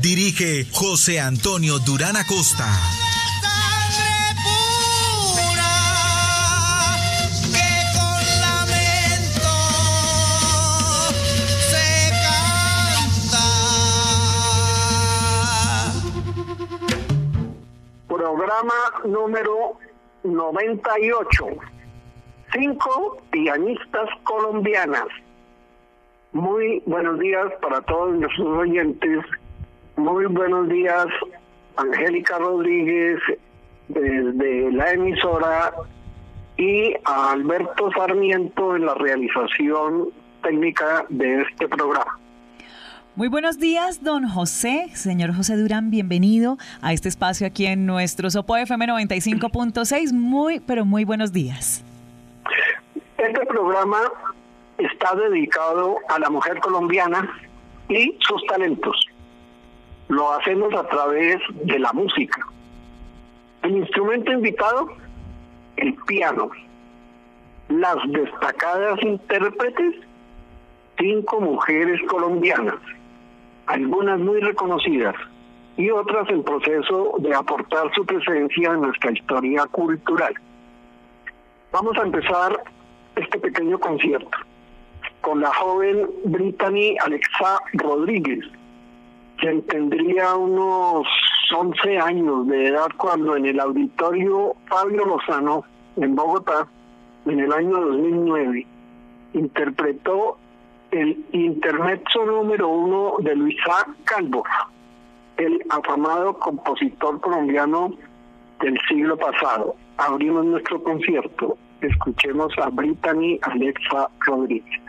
Dirige José Antonio Durán Acosta. Programa número 98. Cinco pianistas colombianas. Muy buenos días para todos nuestros oyentes. Muy buenos días, Angélica Rodríguez, desde la emisora, y a Alberto Sarmiento en la realización técnica de este programa. Muy buenos días, don José. Señor José Durán, bienvenido a este espacio aquí en nuestro Sopo FM 95.6. Muy, pero muy buenos días. Este programa está dedicado a la mujer colombiana y sus talentos. Lo hacemos a través de la música. El instrumento invitado, el piano. Las destacadas intérpretes, cinco mujeres colombianas, algunas muy reconocidas y otras en proceso de aportar su presencia en nuestra historia cultural. Vamos a empezar este pequeño concierto con la joven Brittany Alexa Rodríguez, tendría unos 11 años de edad cuando en el auditorio Fabio Lozano, en Bogotá, en el año 2009, interpretó el intermezzo número uno de Luisa Calvo, el afamado compositor colombiano del siglo pasado. Abrimos nuestro concierto. Escuchemos a Brittany Alexa Rodríguez.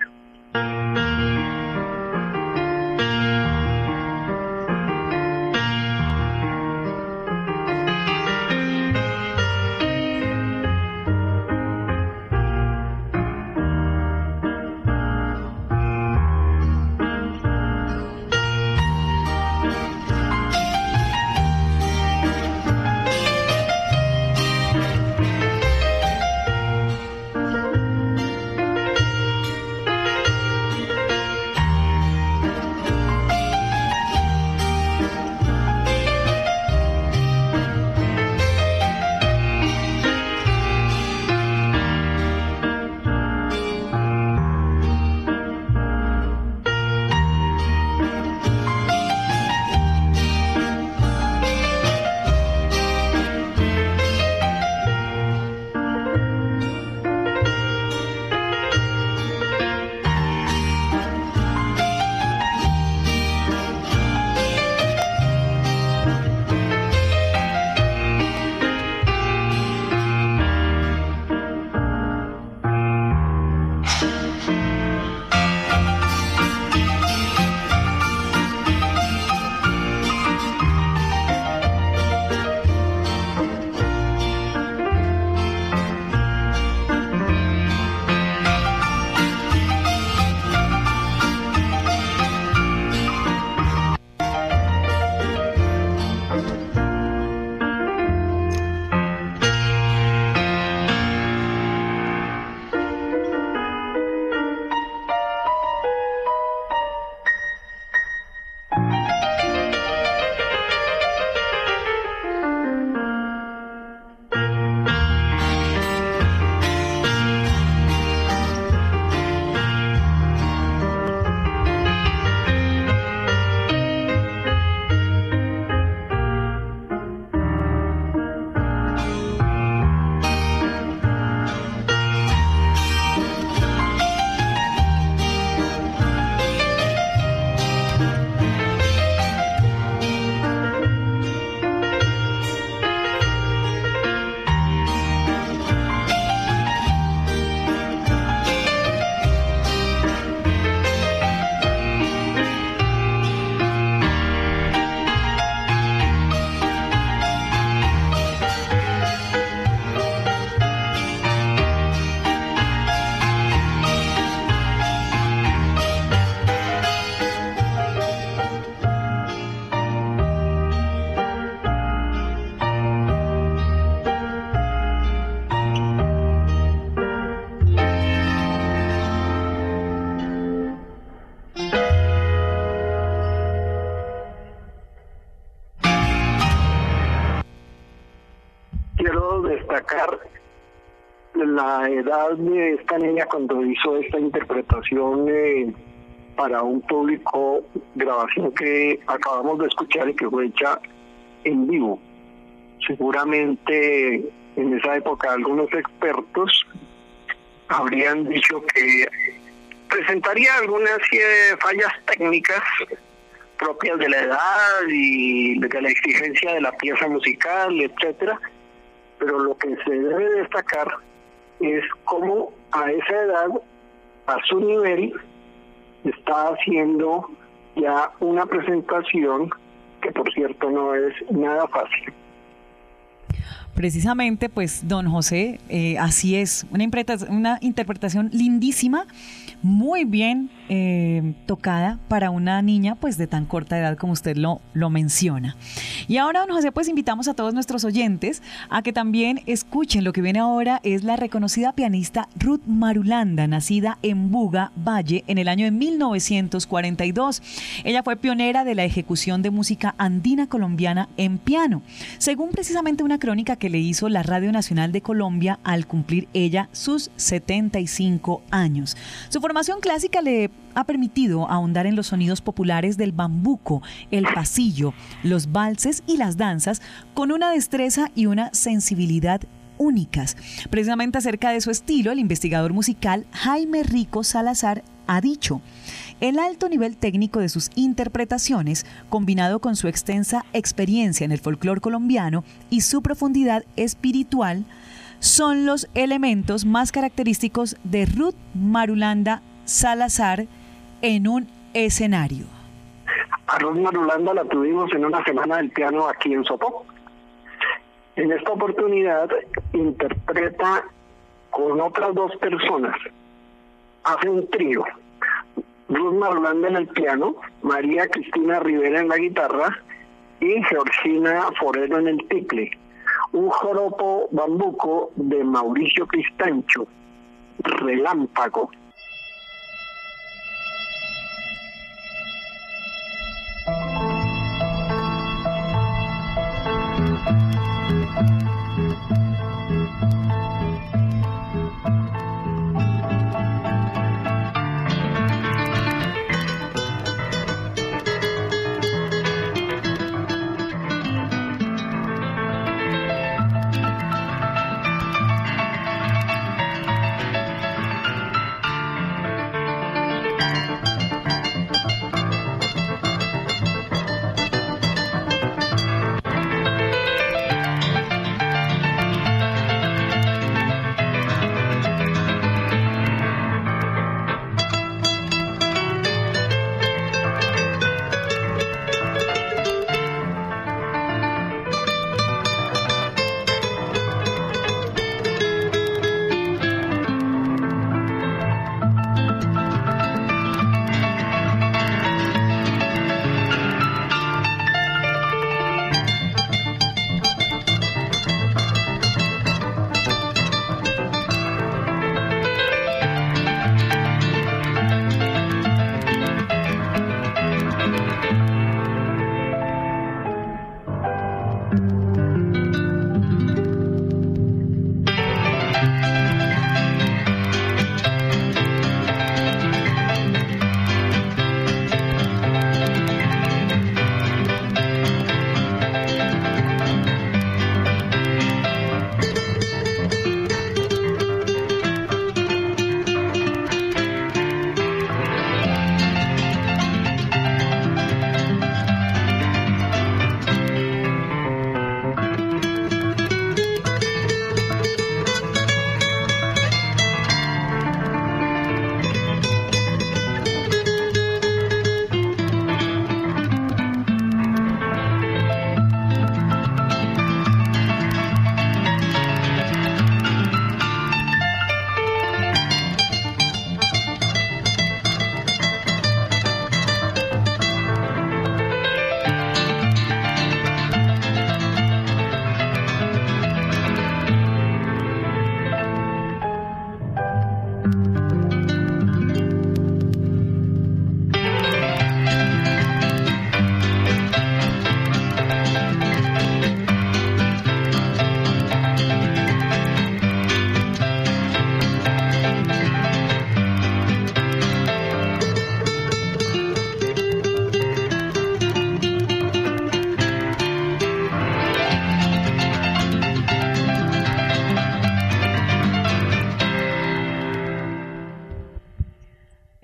Edad de esta niña cuando hizo esta interpretación eh, para un público, grabación que acabamos de escuchar y que fue hecha en vivo. Seguramente en esa época algunos expertos habrían dicho que presentaría algunas eh, fallas técnicas propias de la edad y de la exigencia de la pieza musical, etcétera, pero lo que se debe destacar es cómo a esa edad, a su nivel, está haciendo ya una presentación que por cierto no es nada fácil. Precisamente, pues, don José, eh, así es, una, una interpretación lindísima muy bien eh, tocada para una niña pues de tan corta edad como usted lo, lo menciona. Y ahora, don José, pues invitamos a todos nuestros oyentes a que también escuchen lo que viene ahora es la reconocida pianista Ruth Marulanda, nacida en Buga, Valle, en el año de 1942. Ella fue pionera de la ejecución de música andina colombiana en piano, según precisamente una crónica que le hizo la Radio Nacional de Colombia al cumplir ella sus 75 años. Su formación clásica le ha permitido ahondar en los sonidos populares del bambuco, el pasillo, los valses y las danzas con una destreza y una sensibilidad únicas. Precisamente acerca de su estilo, el investigador musical Jaime Rico Salazar ha dicho, el alto nivel técnico de sus interpretaciones, combinado con su extensa experiencia en el folclore colombiano y su profundidad espiritual, son los elementos más característicos de Ruth Marulanda Salazar en un escenario. A Ruth Marulanda la tuvimos en una semana del piano aquí en Sopó. En esta oportunidad interpreta con otras dos personas, hace un trío. Ruth Marulanda en el piano, María Cristina Rivera en la guitarra y Georgina Forero en el tiple un joropo bambuco de Mauricio Cristancho, Relámpago.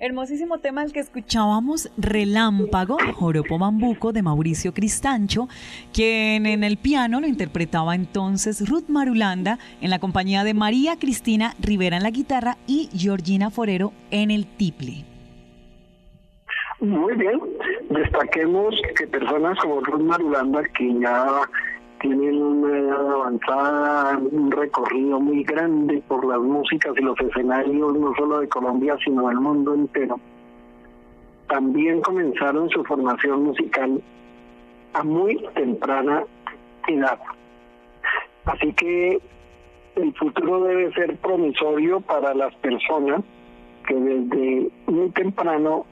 Hermosísimo tema el que escuchábamos, Relámpago, Joropo Bambuco de Mauricio Cristancho, quien en el piano lo interpretaba entonces Ruth Marulanda en la compañía de María Cristina Rivera en la guitarra y Georgina Forero en el tiple. Muy bien, destaquemos que personas como Ruth Marulanda, que ya tienen una edad avanzada, un recorrido muy grande por las músicas y los escenarios, no solo de Colombia, sino del mundo entero. También comenzaron su formación musical a muy temprana edad. Así que el futuro debe ser promisorio para las personas que desde muy temprano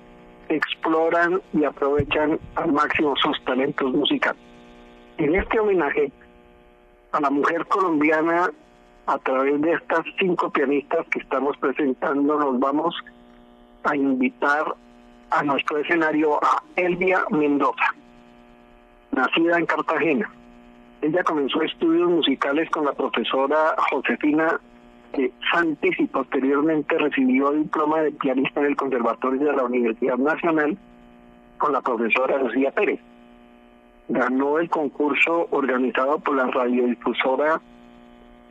exploran y aprovechan al máximo sus talentos musicales. En este homenaje a la mujer colombiana, a través de estas cinco pianistas que estamos presentando, nos vamos a invitar a nuestro escenario a Elvia Mendoza, nacida en Cartagena. Ella comenzó estudios musicales con la profesora Josefina de Santis y posteriormente recibió diploma de pianista en el Conservatorio de la Universidad Nacional con la profesora Lucía Pérez ganó el concurso organizado por la Radiodifusora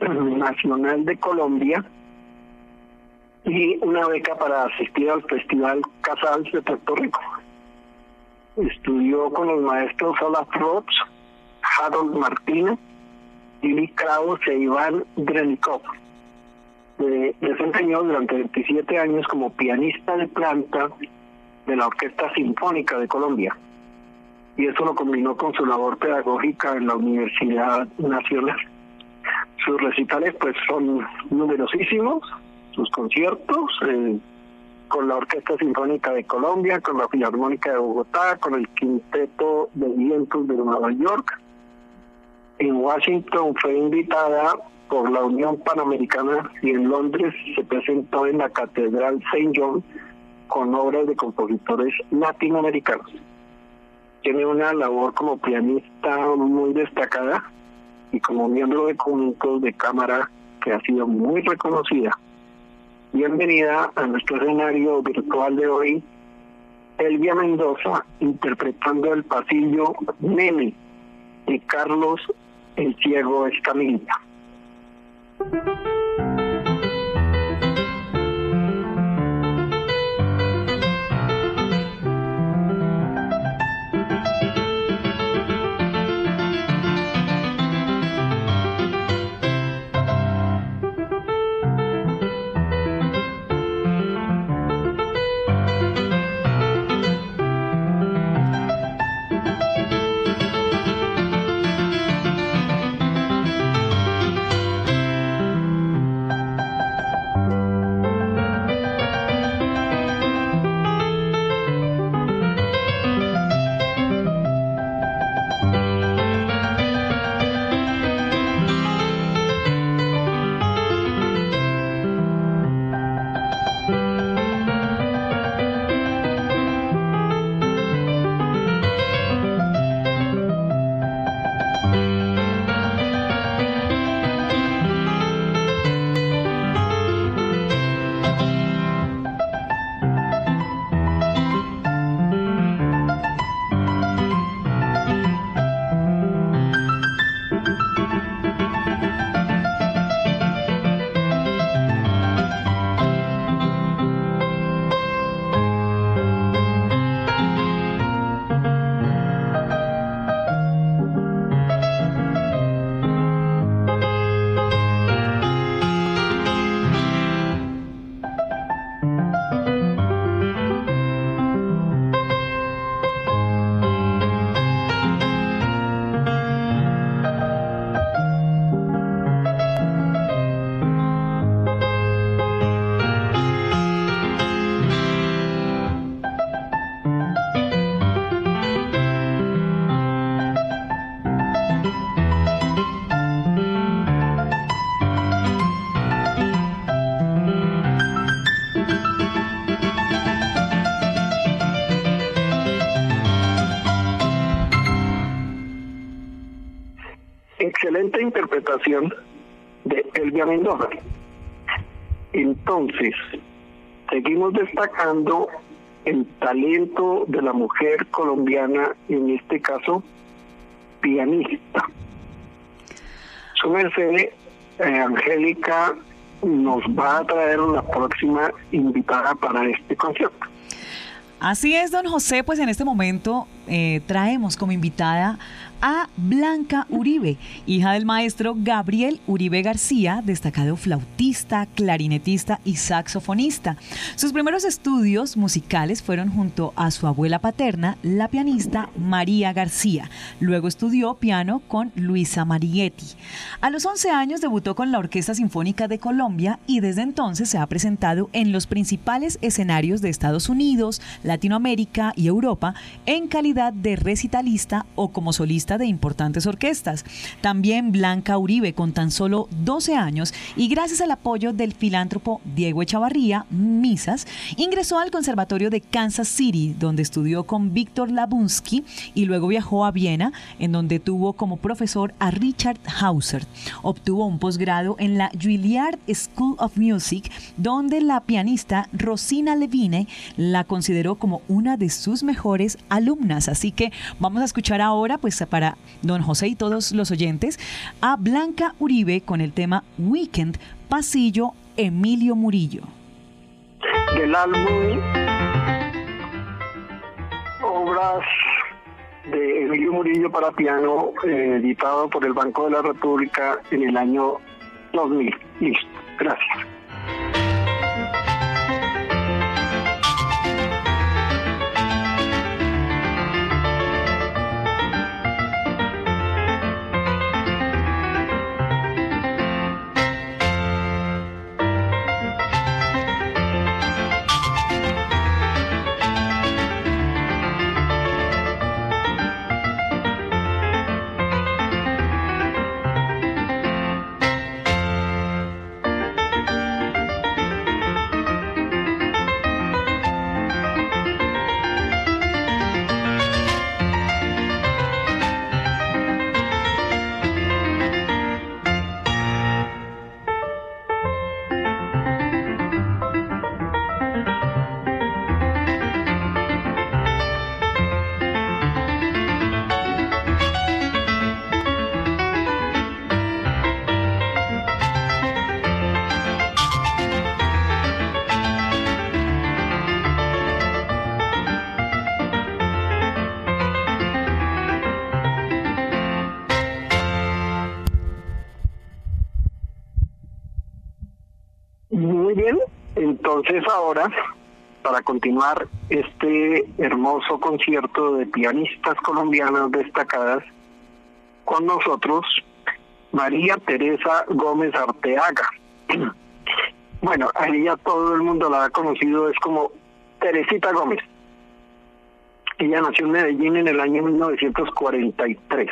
Nacional de Colombia y una beca para asistir al Festival Casals de Puerto Rico. Estudió con los maestros Olaf Rops, Harold Martínez, Lili Kraus e Iván Drenikov. Se desempeñó durante 27 años como pianista de planta de la Orquesta Sinfónica de Colombia y eso lo combinó con su labor pedagógica en la Universidad Nacional. Sus recitales pues son numerosísimos, sus conciertos eh, con la Orquesta Sinfónica de Colombia, con la Filarmónica de Bogotá, con el Quinteto de Vientos de Nueva York. En Washington fue invitada por la Unión Panamericana y en Londres se presentó en la Catedral St. John con obras de compositores latinoamericanos tiene una labor como pianista muy destacada y como miembro de conjuntos de cámara que ha sido muy reconocida. Bienvenida a nuestro escenario virtual de hoy, Elvia Mendoza interpretando el pasillo Nene de Carlos el Ciego Escamilla. De Elvia Mendoza. Entonces, seguimos destacando el talento de la mujer colombiana, en este caso pianista. Su merced, eh, Angélica, nos va a traer una próxima invitada para este concierto. Así es, don José, pues en este momento eh, traemos como invitada a Blanca Uribe, hija del maestro Gabriel Uribe García, destacado flautista, clarinetista y saxofonista. Sus primeros estudios musicales fueron junto a su abuela paterna, la pianista María García. Luego estudió piano con Luisa Marietti. A los 11 años debutó con la Orquesta Sinfónica de Colombia y desde entonces se ha presentado en los principales escenarios de Estados Unidos, Latinoamérica y Europa en calidad de recitalista o como solista de importantes orquestas. También Blanca Uribe, con tan solo 12 años y gracias al apoyo del filántropo Diego Echavarría, Misas, ingresó al Conservatorio de Kansas City, donde estudió con Víctor Labunsky y luego viajó a Viena, en donde tuvo como profesor a Richard Hauser. Obtuvo un posgrado en la Juilliard School of Music, donde la pianista Rosina Levine la consideró como una de sus mejores alumnas. Así que vamos a escuchar ahora, pues para don José y todos los oyentes a Blanca Uribe con el tema Weekend Pasillo Emilio Murillo. Del álbum Obras de Emilio Murillo para piano, eh, editado por el Banco de la República en el año 2000. Listo, gracias. Entonces ahora, para continuar este hermoso concierto de pianistas colombianas destacadas, con nosotros María Teresa Gómez Arteaga. Bueno, a ella todo el mundo la ha conocido, es como Teresita Gómez. Ella nació en Medellín en el año 1943.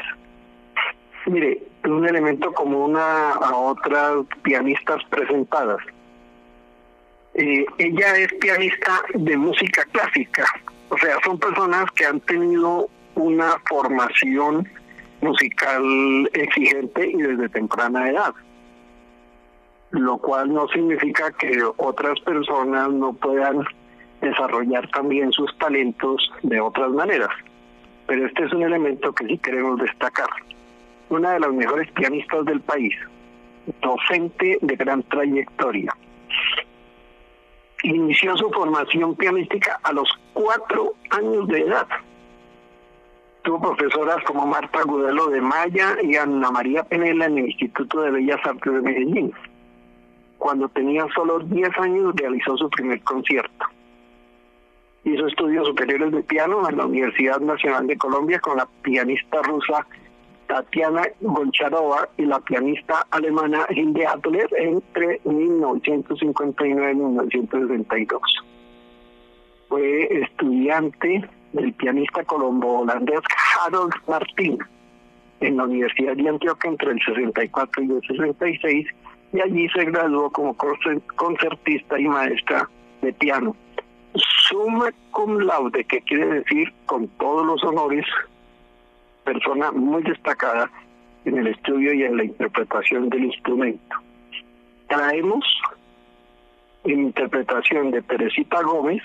Mire, un elemento común a otras pianistas presentadas eh, ella es pianista de música clásica, o sea, son personas que han tenido una formación musical exigente y desde temprana edad, lo cual no significa que otras personas no puedan desarrollar también sus talentos de otras maneras, pero este es un elemento que sí queremos destacar. Una de las mejores pianistas del país, docente de gran trayectoria inició su formación pianística a los cuatro años de edad. Tuvo profesoras como Marta Gudelo de Maya y Ana María Penela en el Instituto de Bellas Artes de Medellín. Cuando tenía solo 10 años realizó su primer concierto. Hizo estudios superiores de piano en la Universidad Nacional de Colombia con la pianista rusa Tatiana Goncharova y la pianista alemana Hilde Adler entre 1959 y 1962. Fue estudiante del pianista colombo-holandés Harold Martin en la Universidad de Antioquia entre el 64 y el 66 y allí se graduó como concertista y maestra de piano. Summa cum laude, que quiere decir con todos los honores persona muy destacada en el estudio y en la interpretación del instrumento. Traemos en interpretación de Teresita Gómez,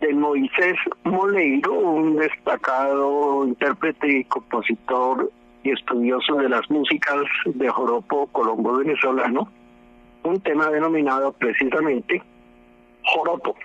de Moisés Moleiro, un destacado intérprete y compositor y estudioso de las músicas de joropo colombo venezolano, un tema denominado precisamente joropo.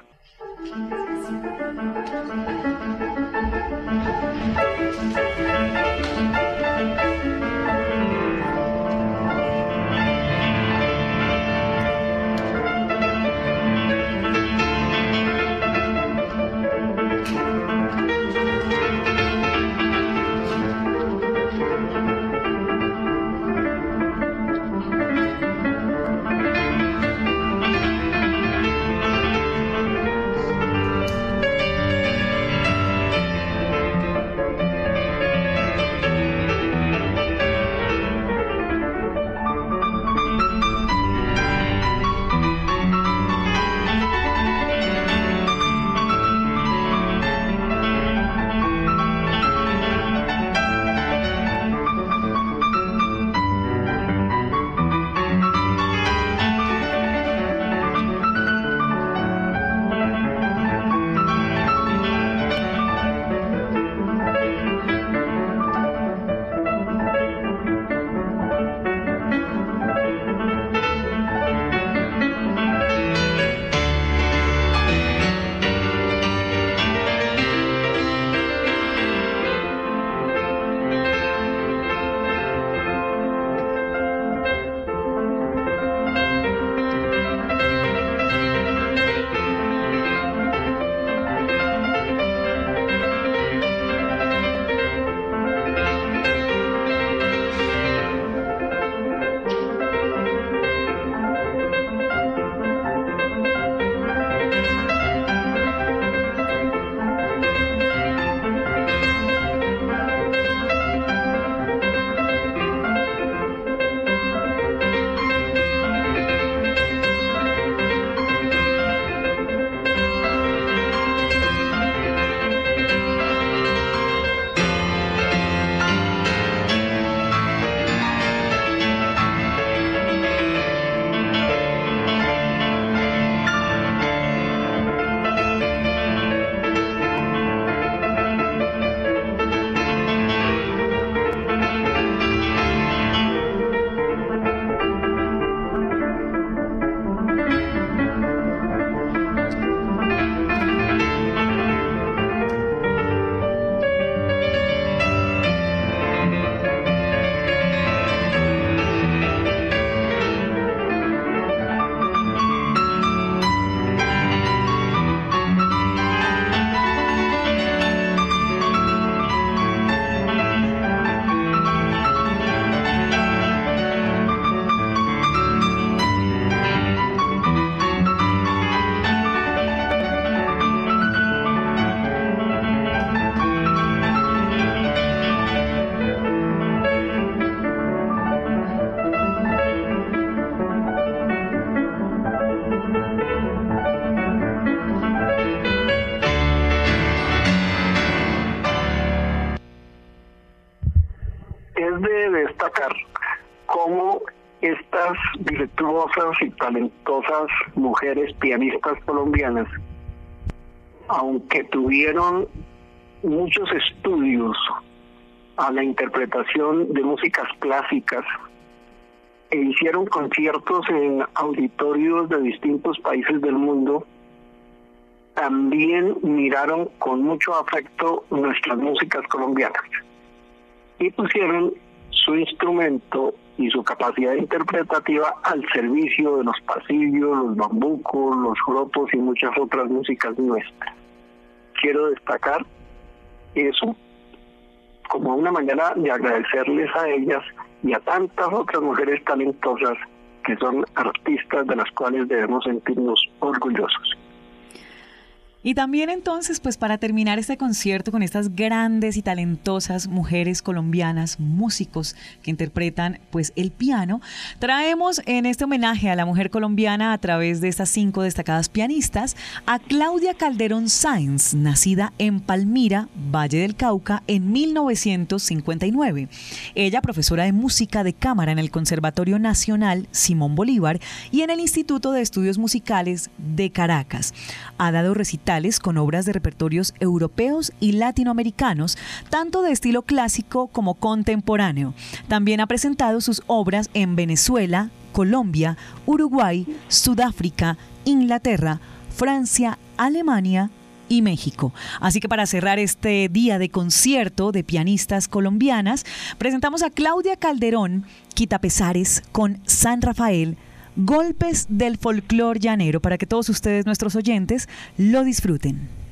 Mujeres pianistas colombianas, aunque tuvieron muchos estudios a la interpretación de músicas clásicas e hicieron conciertos en auditorios de distintos países del mundo, también miraron con mucho afecto nuestras músicas colombianas y pusieron su instrumento y su capacidad interpretativa al servicio de los pasillos, los bambucos, los grupos y muchas otras músicas nuestras. Quiero destacar eso como una manera de agradecerles a ellas y a tantas otras mujeres talentosas que son artistas de las cuales debemos sentirnos orgullosos. Y también entonces, pues para terminar este concierto con estas grandes y talentosas mujeres colombianas, músicos que interpretan pues el piano, traemos en este homenaje a la mujer colombiana a través de estas cinco destacadas pianistas a Claudia Calderón Sáenz, nacida en Palmira, Valle del Cauca, en 1959. Ella, profesora de música de cámara en el Conservatorio Nacional Simón Bolívar y en el Instituto de Estudios Musicales de Caracas. Ha dado recitales con obras de repertorios europeos y latinoamericanos, tanto de estilo clásico como contemporáneo. También ha presentado sus obras en Venezuela, Colombia, Uruguay, Sudáfrica, Inglaterra, Francia, Alemania y México. Así que para cerrar este día de concierto de pianistas colombianas, presentamos a Claudia Calderón, Quitapesares con San Rafael, golpes del folclor llanero para que todos ustedes, nuestros oyentes, lo disfruten.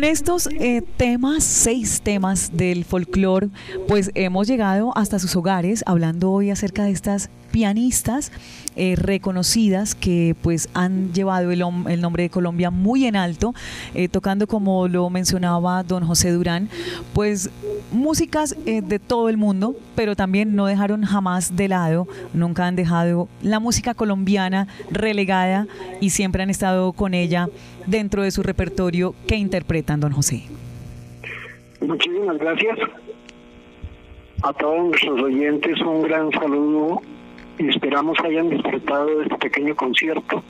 Con estos eh, temas, seis temas del folclore, pues hemos llegado hasta sus hogares hablando hoy acerca de estas pianistas eh, reconocidas que pues han llevado el, el, nombre de Colombia muy en alto, eh, tocando como lo mencionaba don José Durán, pues músicas eh, de todo el mundo, pero también no dejaron jamás de lado, nunca han dejado la música colombiana relegada y siempre han estado con ella dentro de su repertorio que interpretan, don José. Muchísimas gracias. A todos nuestros oyentes, un gran saludo esperamos hayan disfrutado de este pequeño concierto.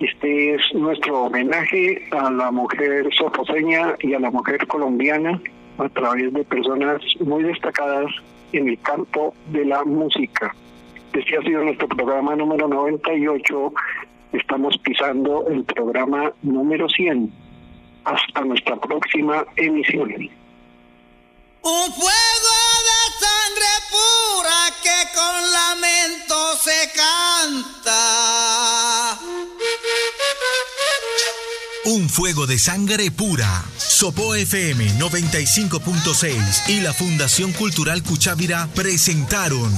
Este es nuestro homenaje a la mujer soposeña y a la mujer colombiana a través de personas muy destacadas en el campo de la música. Este ha sido nuestro programa número 98. Estamos pisando el programa número 100. Hasta nuestra próxima emisión. Un fuego pura que con lamento se canta. Un fuego de sangre pura. Sopo FM 95.6 y la Fundación Cultural Cuchávira presentaron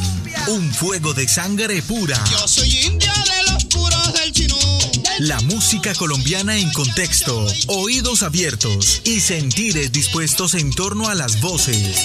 Un fuego de sangre pura. Yo soy india de los puros del chinú. La música colombiana en contexto, oídos abiertos y sentires dispuestos en torno a las voces,